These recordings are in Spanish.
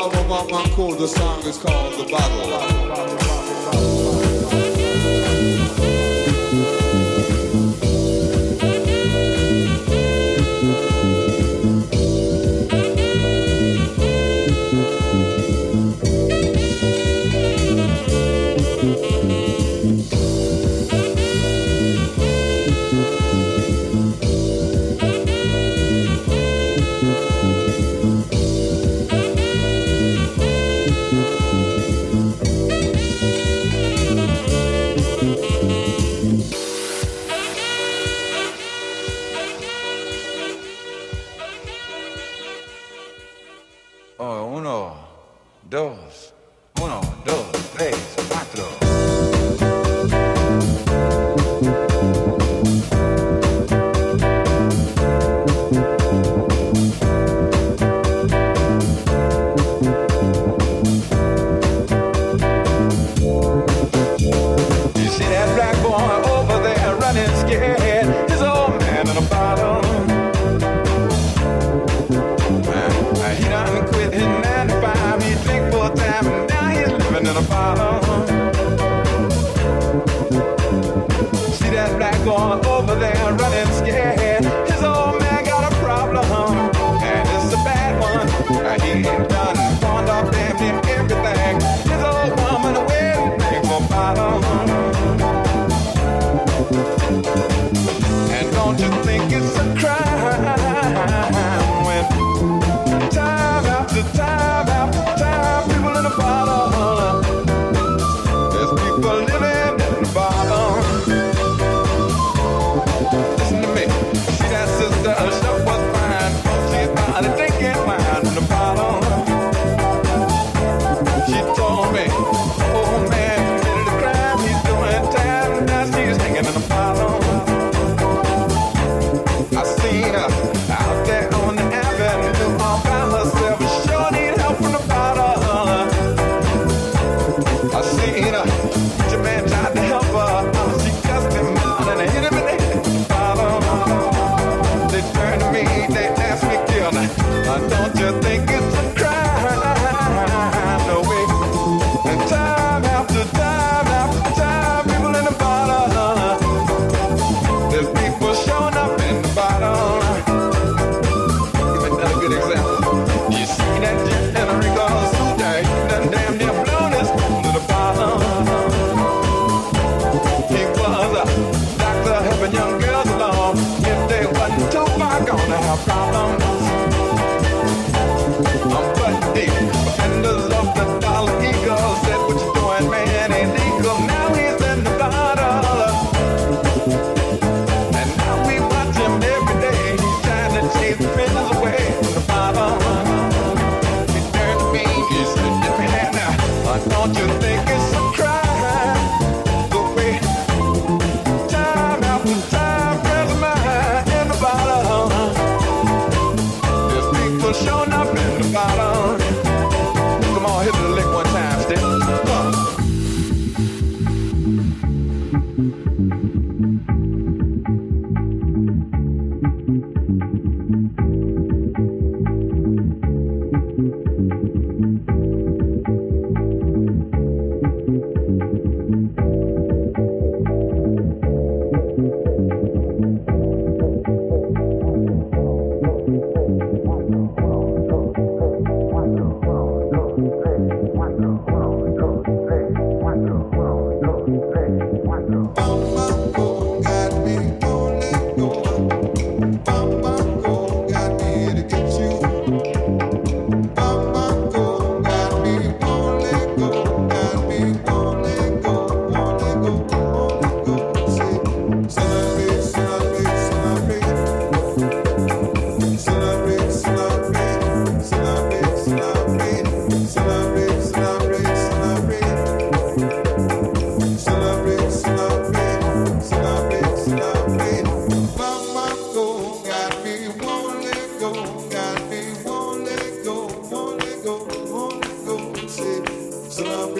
album the song is called The Bottle."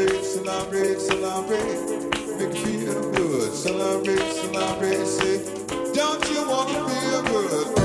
celebrate, celebrate, celebrate. Make you feel good. Celebrate, celebrate, say, don't you want to feel good?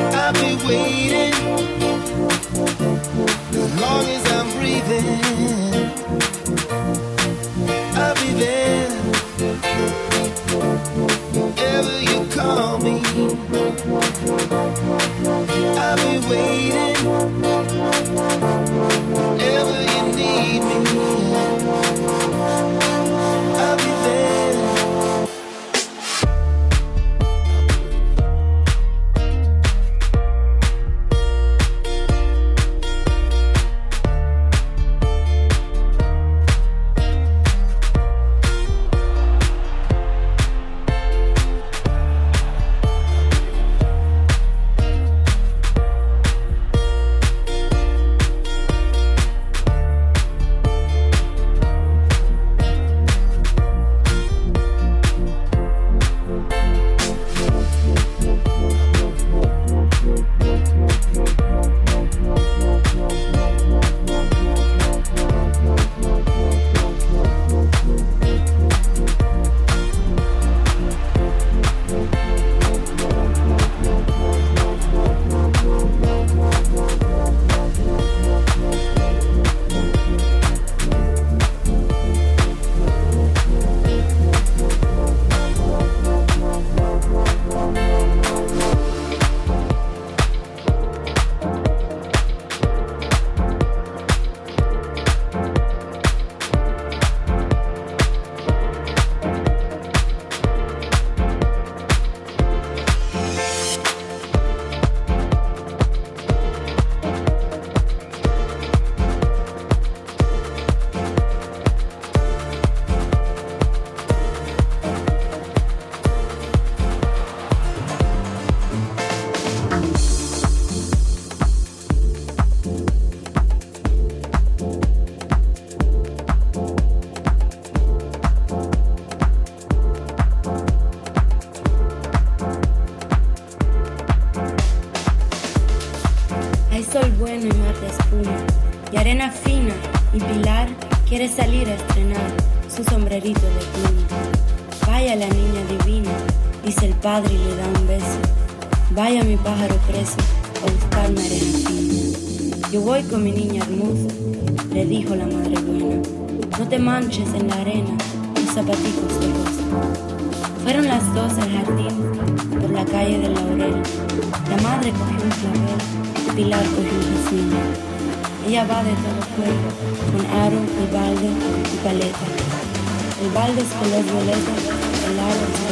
I've been waiting. Salir a estrenar su sombrerito de pluma. Vaya la niña divina, dice el padre y le da un beso. Vaya mi pájaro preso a buscar argentina. Yo voy con mi niña hermosa, le dijo la madre buena. No te manches en la arena, tus zapaticos de rosa. Fueron las dos al jardín, por la calle del laurel. La madre cogió un clavel, Pilar cogió un jazmín. Ella va de todo cuerpo el balde es color violeta, el agua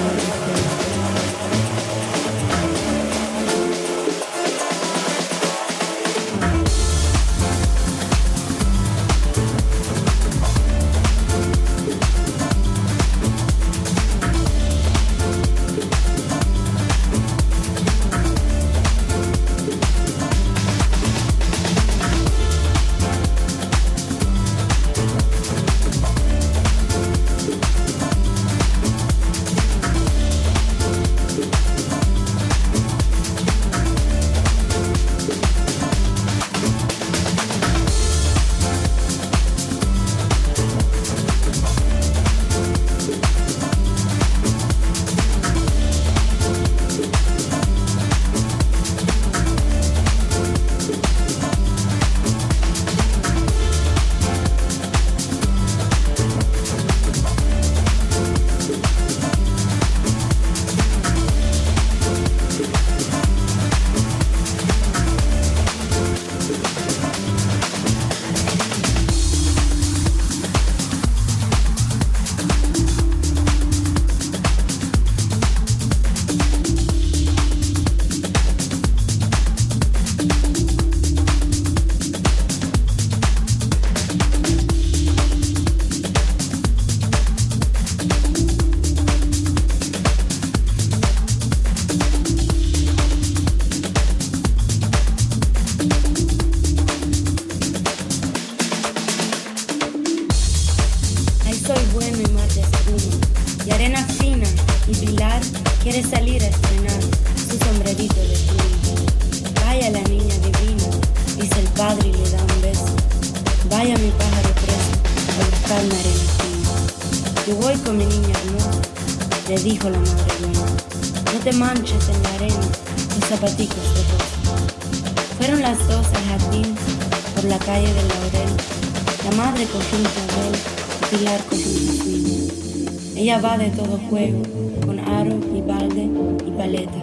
de todo juego, con aro y balde y paleta.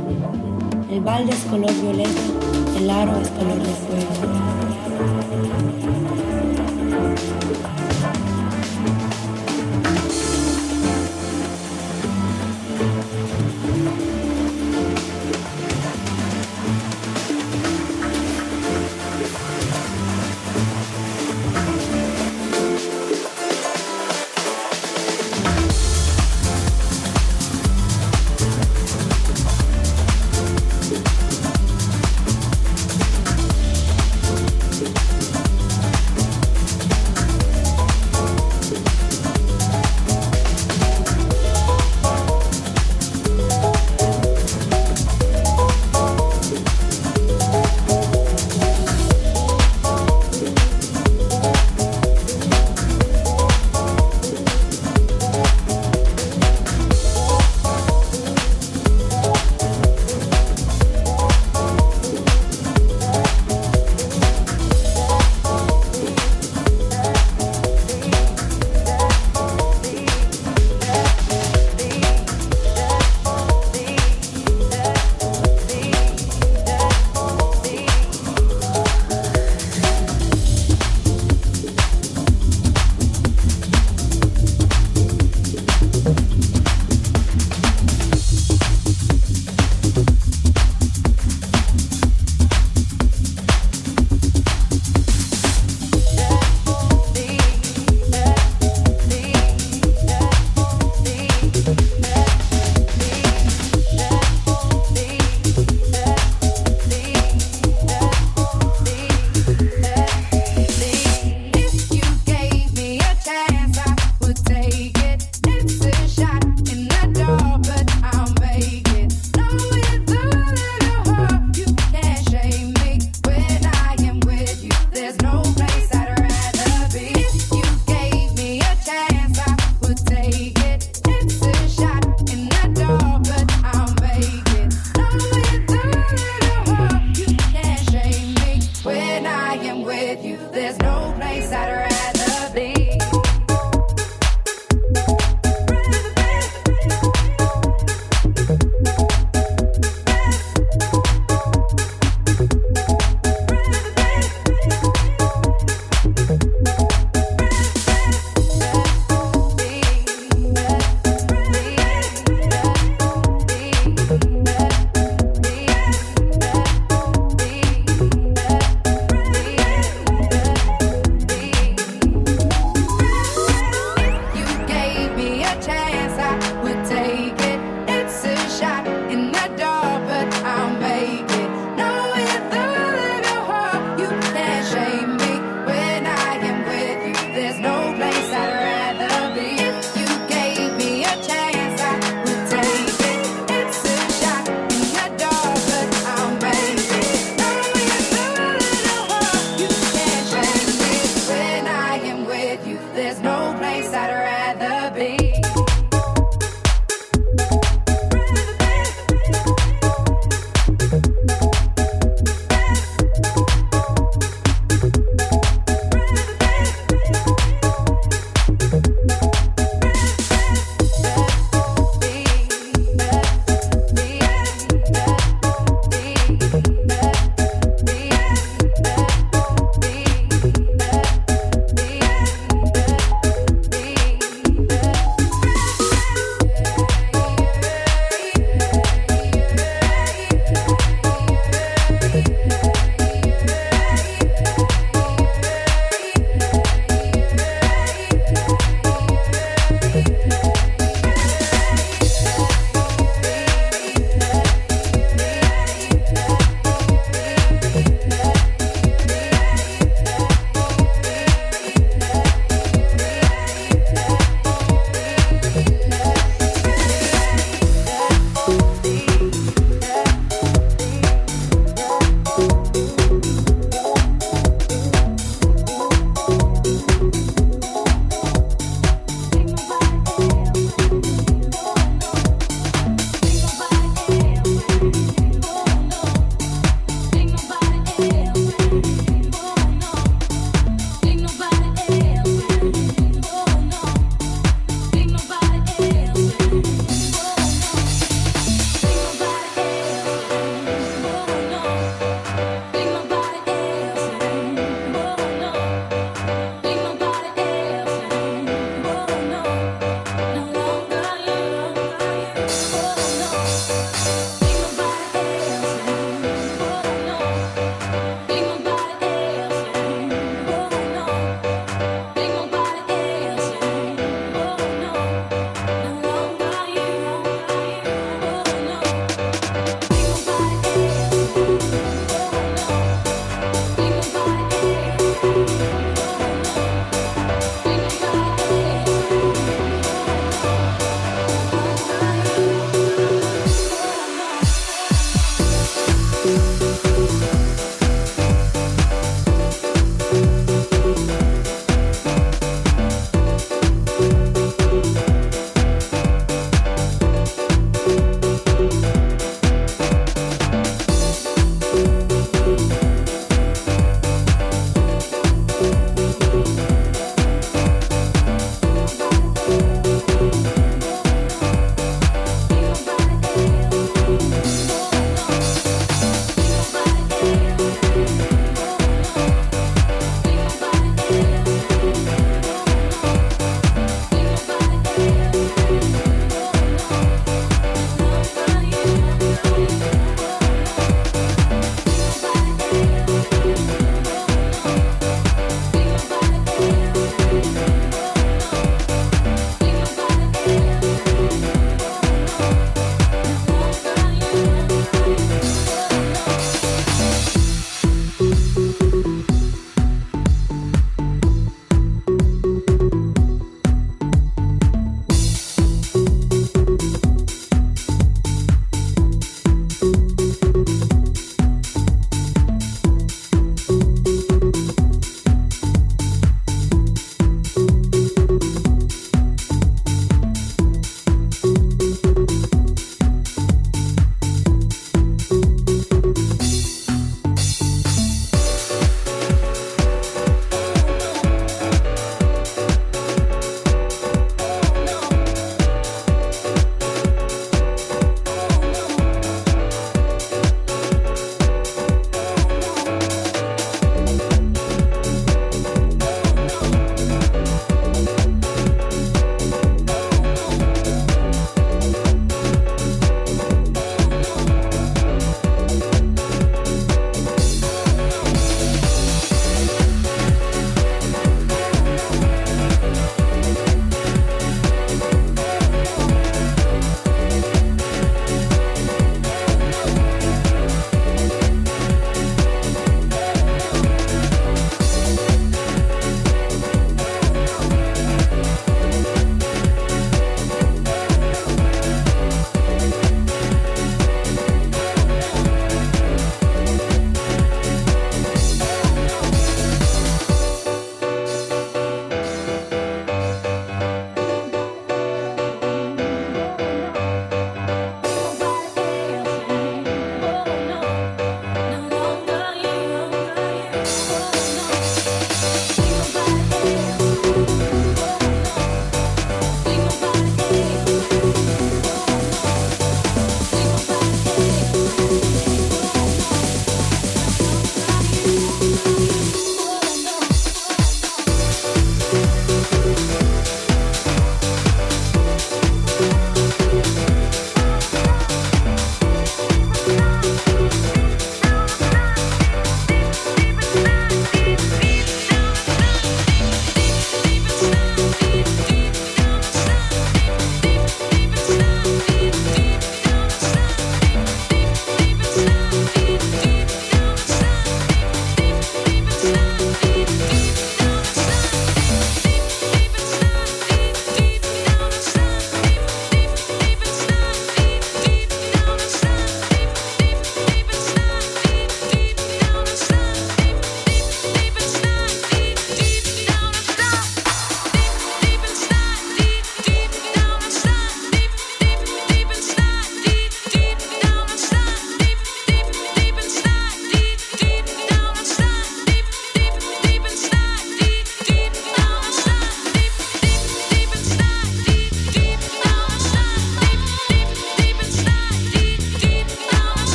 El balde es color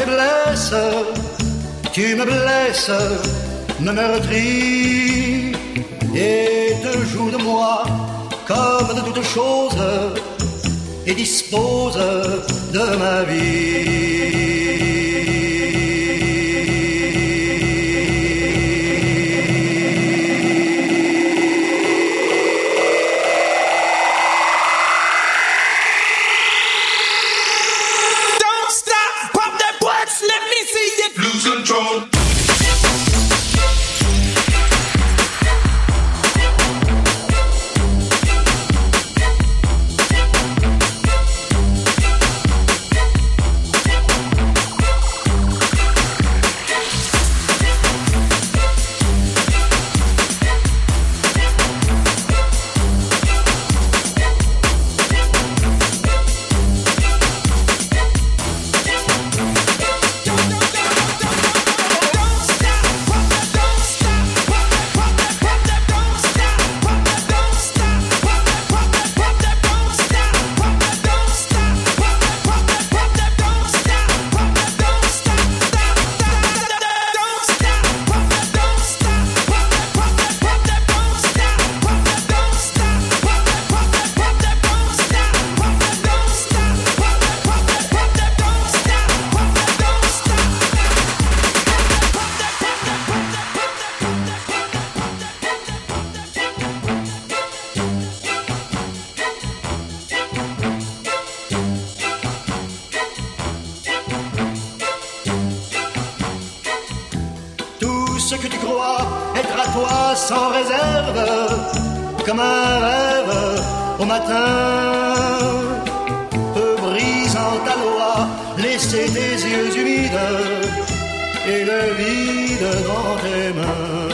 faiblesse, tu me blesses, me meurtris et te joues de moi comme de toutes choses et dispose de ma vie. et le vide dans tes mains.